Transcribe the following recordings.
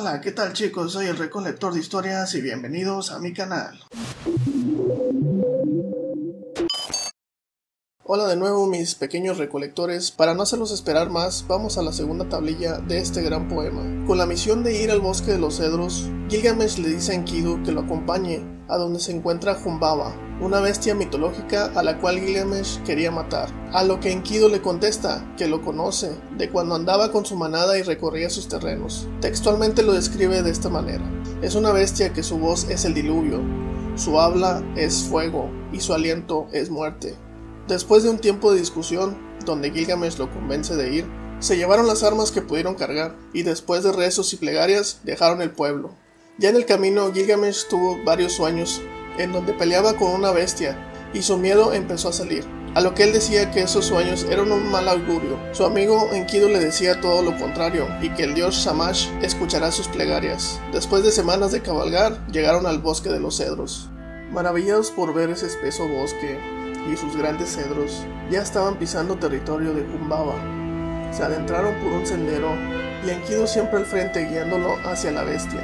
Hola, ¿qué tal chicos? Soy el recolector de historias y bienvenidos a mi canal. Hola de nuevo mis pequeños recolectores, para no hacerlos esperar más, vamos a la segunda tablilla de este gran poema. Con la misión de ir al bosque de los cedros, Gilgamesh le dice a Enkidu que lo acompañe a donde se encuentra Humbaba, una bestia mitológica a la cual Gilgamesh quería matar. A lo que Enkidu le contesta que lo conoce, de cuando andaba con su manada y recorría sus terrenos. Textualmente lo describe de esta manera. Es una bestia que su voz es el diluvio, su habla es fuego y su aliento es muerte. Después de un tiempo de discusión, donde Gilgamesh lo convence de ir, se llevaron las armas que pudieron cargar, y después de rezos y plegarias, dejaron el pueblo. Ya en el camino, Gilgamesh tuvo varios sueños, en donde peleaba con una bestia, y su miedo empezó a salir. A lo que él decía que esos sueños eran un mal augurio. Su amigo Enkidu le decía todo lo contrario, y que el dios Shamash escuchará sus plegarias. Después de semanas de cabalgar, llegaron al bosque de los cedros. Maravillados por ver ese espeso bosque, y sus grandes cedros ya estaban pisando territorio de Humbaba. Se adentraron por un sendero y Enkidu siempre al frente guiándolo hacia la bestia.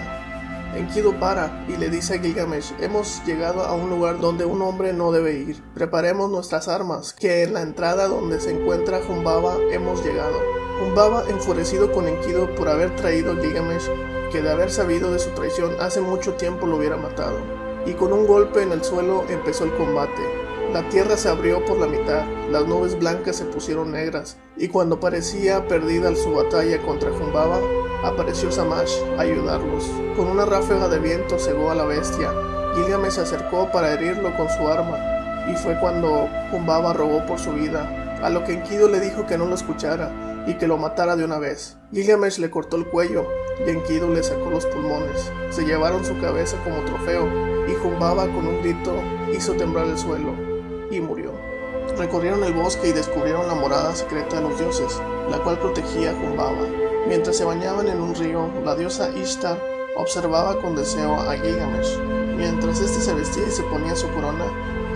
Enkidu para y le dice a Gilgamesh, hemos llegado a un lugar donde un hombre no debe ir. Preparemos nuestras armas, que en la entrada donde se encuentra Humbaba hemos llegado. Humbaba, enfurecido con Enkidu por haber traído a Gilgamesh, que de haber sabido de su traición hace mucho tiempo lo hubiera matado. Y con un golpe en el suelo empezó el combate. La tierra se abrió por la mitad, las nubes blancas se pusieron negras, y cuando parecía perdida su batalla contra Jumbaba, apareció Samash a ayudarlos. Con una ráfaga de viento cegó a la bestia. Gilgamesh se acercó para herirlo con su arma, y fue cuando Jumbaba rogó por su vida, a lo que Enkidu le dijo que no lo escuchara y que lo matara de una vez. Gilgamesh le cortó el cuello y Enkidu le sacó los pulmones. Se llevaron su cabeza como trofeo y Jumbaba con un grito hizo temblar el suelo y murió. Recorrieron el bosque y descubrieron la morada secreta de los dioses, la cual protegía a Humbaba. Mientras se bañaban en un río, la diosa Ishtar observaba con deseo a Gilgamesh. Mientras este se vestía y se ponía su corona,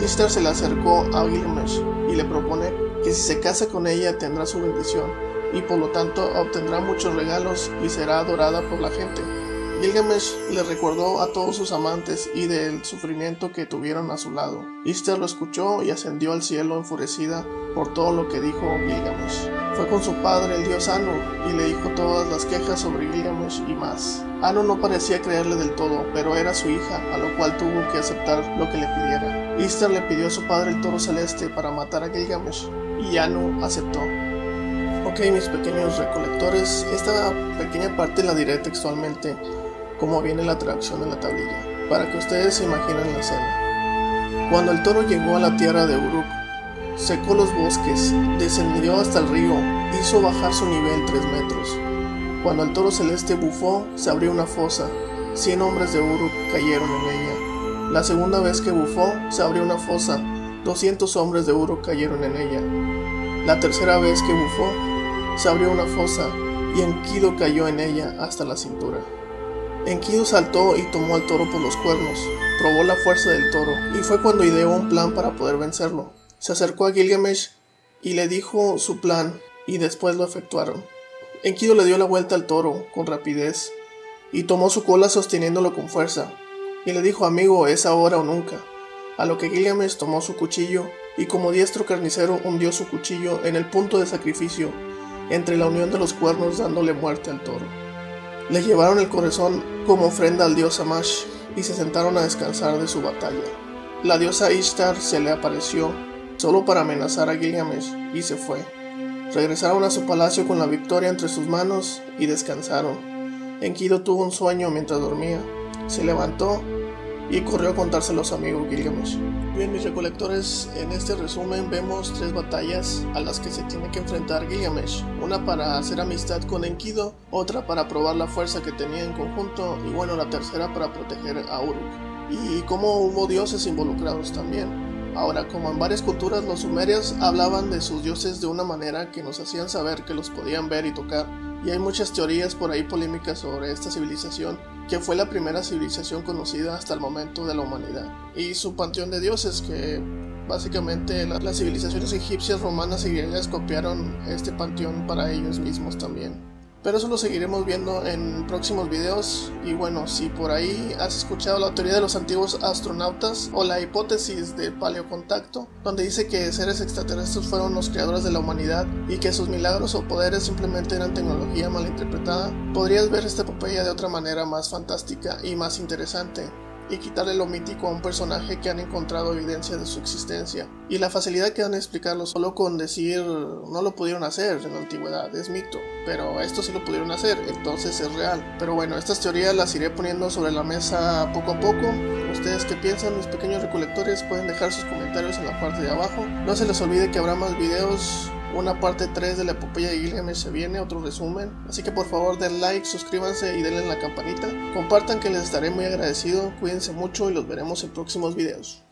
Ishtar se le acercó a Gilgamesh y le propone que si se casa con ella tendrá su bendición y por lo tanto obtendrá muchos regalos y será adorada por la gente. Gilgamesh le recordó a todos sus amantes y del sufrimiento que tuvieron a su lado. Ishtar lo escuchó y ascendió al cielo enfurecida por todo lo que dijo Gilgamesh. Fue con su padre, el dios Anu, y le dijo todas las quejas sobre Gilgamesh y más. Anu no parecía creerle del todo, pero era su hija, a lo cual tuvo que aceptar lo que le pidiera. Ishtar le pidió a su padre el toro celeste para matar a Gilgamesh, y Anu aceptó. Ok, mis pequeños recolectores, esta pequeña parte la diré textualmente como viene la traducción en la tablilla, para que ustedes se imaginen la escena. Cuando el toro llegó a la tierra de Uruk, secó los bosques, descendió hasta el río, hizo bajar su nivel tres metros. Cuando el toro celeste bufó, se abrió una fosa, cien hombres de Uruk cayeron en ella. La segunda vez que bufó, se abrió una fosa, doscientos hombres de Uruk cayeron en ella. La tercera vez que bufó, se abrió una fosa, y Enkido cayó en ella hasta la cintura. Enkidu saltó y tomó al toro por los cuernos, probó la fuerza del toro, y fue cuando ideó un plan para poder vencerlo. Se acercó a Gilgamesh y le dijo su plan, y después lo efectuaron. Enkidu le dio la vuelta al toro con rapidez, y tomó su cola sosteniéndolo con fuerza, y le dijo amigo, es ahora o nunca. A lo que Gilgamesh tomó su cuchillo, y como diestro carnicero hundió su cuchillo en el punto de sacrificio, entre la unión de los cuernos dándole muerte al toro. Le llevaron el corazón como ofrenda al dios Amash y se sentaron a descansar de su batalla. La diosa Ishtar se le apareció solo para amenazar a Gilgamesh y se fue. Regresaron a su palacio con la victoria entre sus manos y descansaron. Enkidu tuvo un sueño mientras dormía. Se levantó y corrió a contarse a los amigos Gilgamesh. Bien, mis recolectores, en este resumen vemos tres batallas a las que se tiene que enfrentar Gilgamesh. Una para hacer amistad con Enkidu, otra para probar la fuerza que tenía en conjunto y bueno, la tercera para proteger a Uruk. Y como hubo dioses involucrados también. Ahora, como en varias culturas los sumerios hablaban de sus dioses de una manera que nos hacían saber que los podían ver y tocar, y hay muchas teorías por ahí polémicas sobre esta civilización, que fue la primera civilización conocida hasta el momento de la humanidad, y su panteón de dioses, que básicamente las civilizaciones egipcias, romanas y griegas copiaron este panteón para ellos mismos también. Pero eso lo seguiremos viendo en próximos videos. Y bueno, si por ahí has escuchado la teoría de los antiguos astronautas o la hipótesis de paleocontacto, donde dice que seres extraterrestres fueron los creadores de la humanidad y que sus milagros o poderes simplemente eran tecnología mal interpretada, podrías ver esta epopeya de otra manera más fantástica y más interesante y quitarle lo mítico a un personaje que han encontrado evidencia de su existencia. Y la facilidad que dan a explicarlo solo con decir no lo pudieron hacer en la antigüedad, es mito, pero esto sí lo pudieron hacer, entonces es real. Pero bueno, estas teorías las iré poniendo sobre la mesa poco a poco. Ustedes que piensan, mis pequeños recolectores, pueden dejar sus comentarios en la parte de abajo. No se les olvide que habrá más videos una parte 3 de la epopeya de Gilgamesh se viene, otro resumen. Así que por favor den like, suscríbanse y denle en la campanita. Compartan que les estaré muy agradecido. Cuídense mucho y los veremos en próximos videos.